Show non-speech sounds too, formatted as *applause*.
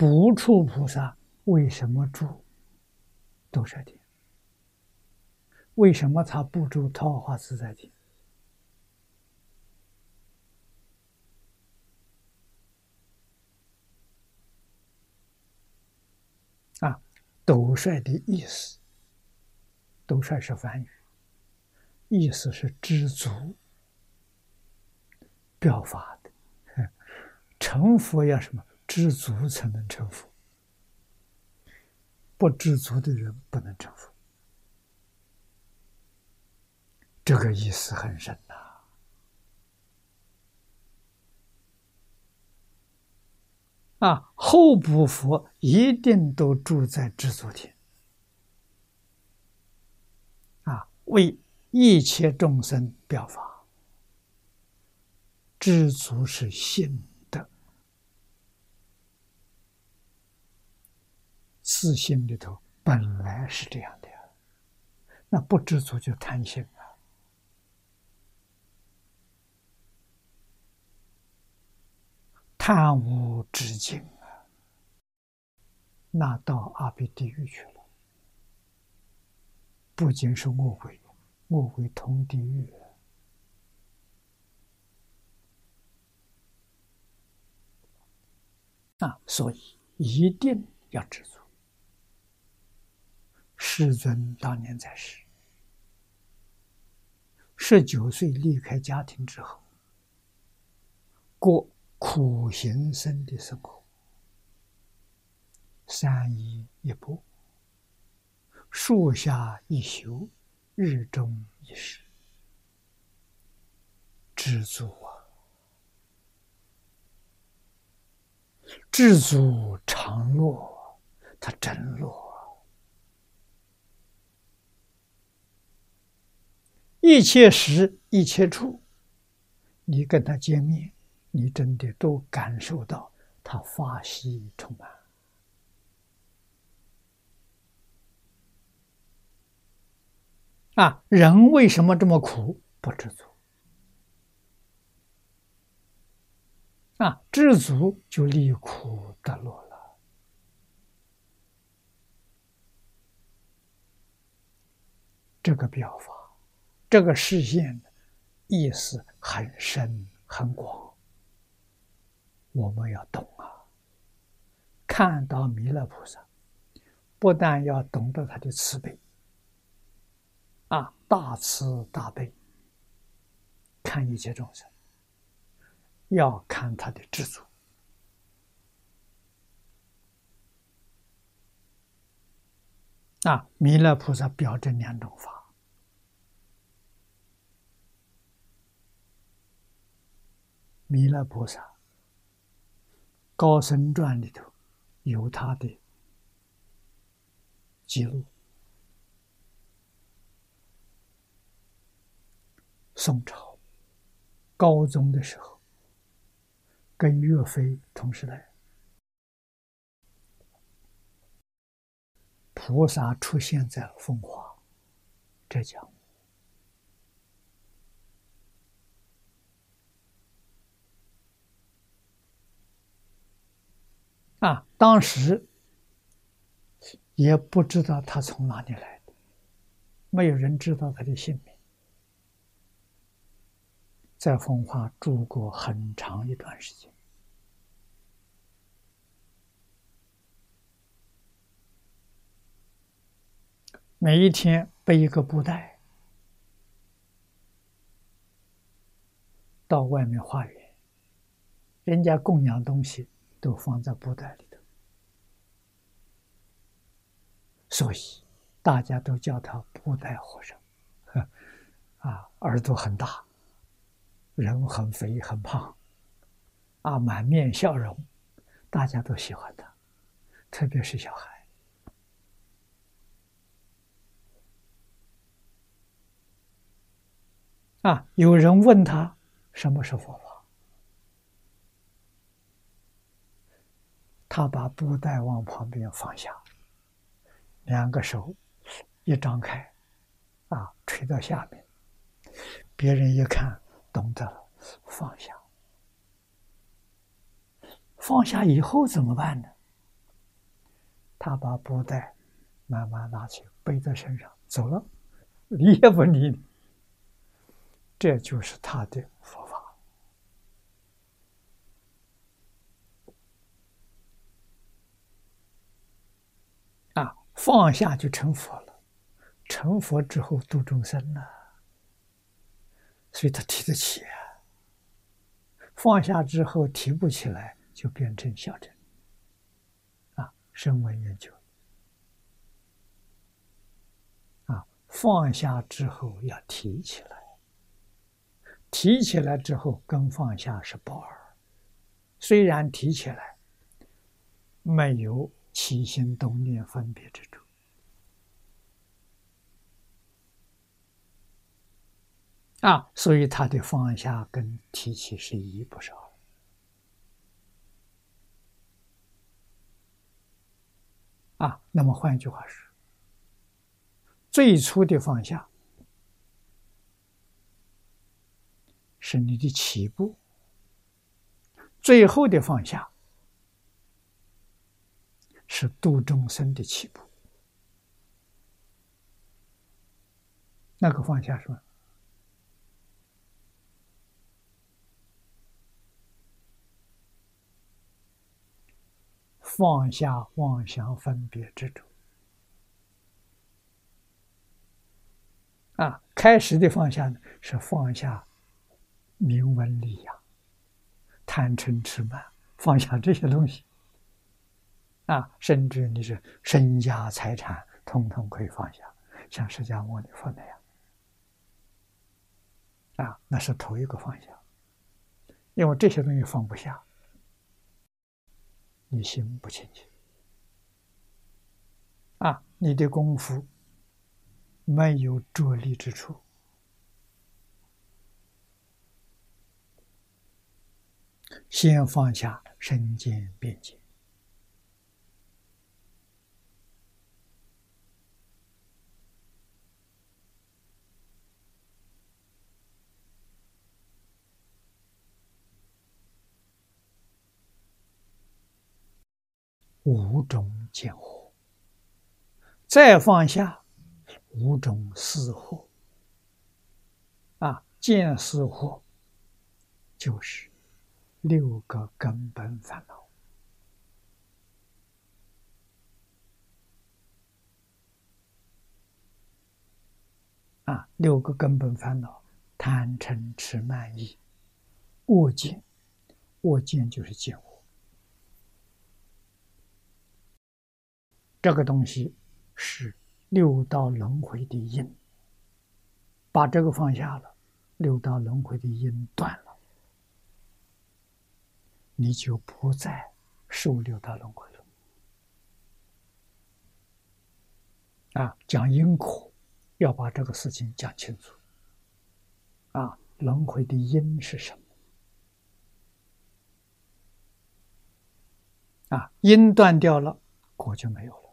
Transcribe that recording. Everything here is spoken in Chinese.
不处菩萨为什么住兜率天？为什么他不住桃花自在天？啊，兜率的意思，斗率是梵语，意思是知足。表法的，*laughs* 成佛要什么？知足才能成佛，不知足的人不能成佛。这个意思很深呐。啊，后补佛一定都住在知足天。啊，为一切众生表法。知足是心私心里头本来是这样的呀，那不知足就贪心啊，贪无止境啊，那到阿鼻地狱去了，不仅是饿鬼，饿鬼同地狱。啊，所以一定要知足。世尊当年在世，十九岁离开家庭之后，过苦行僧的生活，三衣一钵，树下一宿，日中一食，知足啊。知足常乐，他真乐。一切时一切处，你跟他见面，你真的都感受到他法喜充满。啊，人为什么这么苦？不知足。啊，知足就离苦得乐了。这个表法，这个视线意思很深很广，我们要懂啊。看到弥勒菩萨，不但要懂得他的慈悲，啊，大慈大悲，看一切众生。要看他的知足啊！弥勒菩萨表这两种法，弥勒菩萨高僧传里头有他的记录。宋朝高宗的时候。跟岳飞同时来，菩萨出现在凤凰，浙江。啊，当时也不知道他从哪里来的，没有人知道他的姓名。在风化住过很长一段时间，每一天背一个布袋到外面化缘，人家供养东西都放在布袋里头，所以大家都叫他布袋和尚。*laughs* 啊，耳朵很大。人很肥很胖，啊，满面笑容，大家都喜欢他，特别是小孩。啊，有人问他什么是佛法，他把布袋往旁边放下，两个手一张开，啊，垂到下面，别人一看。懂得了，放下。放下以后怎么办呢？他把布袋慢慢拿起，背在身上走了，理 *laughs* 也不理。这就是他的法啊！放下就成佛了，成佛之后度众生了，所以他提得起啊。放下之后提不起来，就变成小乘啊，声闻缘觉啊，放下之后要提起来。提起来之后，跟放下是不二。虽然提起来没有起心动念分别之处啊，所以他的放下跟提起是一不少啊。那么换一句话说，最初的放下。是你的起步，最后的放下是度众生的起步。那个放下是吧？放下妄想分别执着啊！开始的放下呢，是放下。名闻利养、贪嗔痴慢，放下这些东西啊，甚至你是身家财产，统统可以放下，像释迦牟尼佛那样啊，那是头一个放下，因为这些东西放不下，你心不清净啊，你的功夫没有着力之处。先放下身见边见，五种见惑，再放下五种思惑，啊，见思惑就是。六个根本烦恼啊，六个根本烦恼：贪嗔痴慢疑、恶见。恶见就是见惑。这个东西是六道轮回的因，把这个放下了，六道轮回的因断了。你就不再受六道轮回了。啊，讲因果，要把这个事情讲清楚。啊，轮回的因是什么？啊，因断掉了，果就没有了。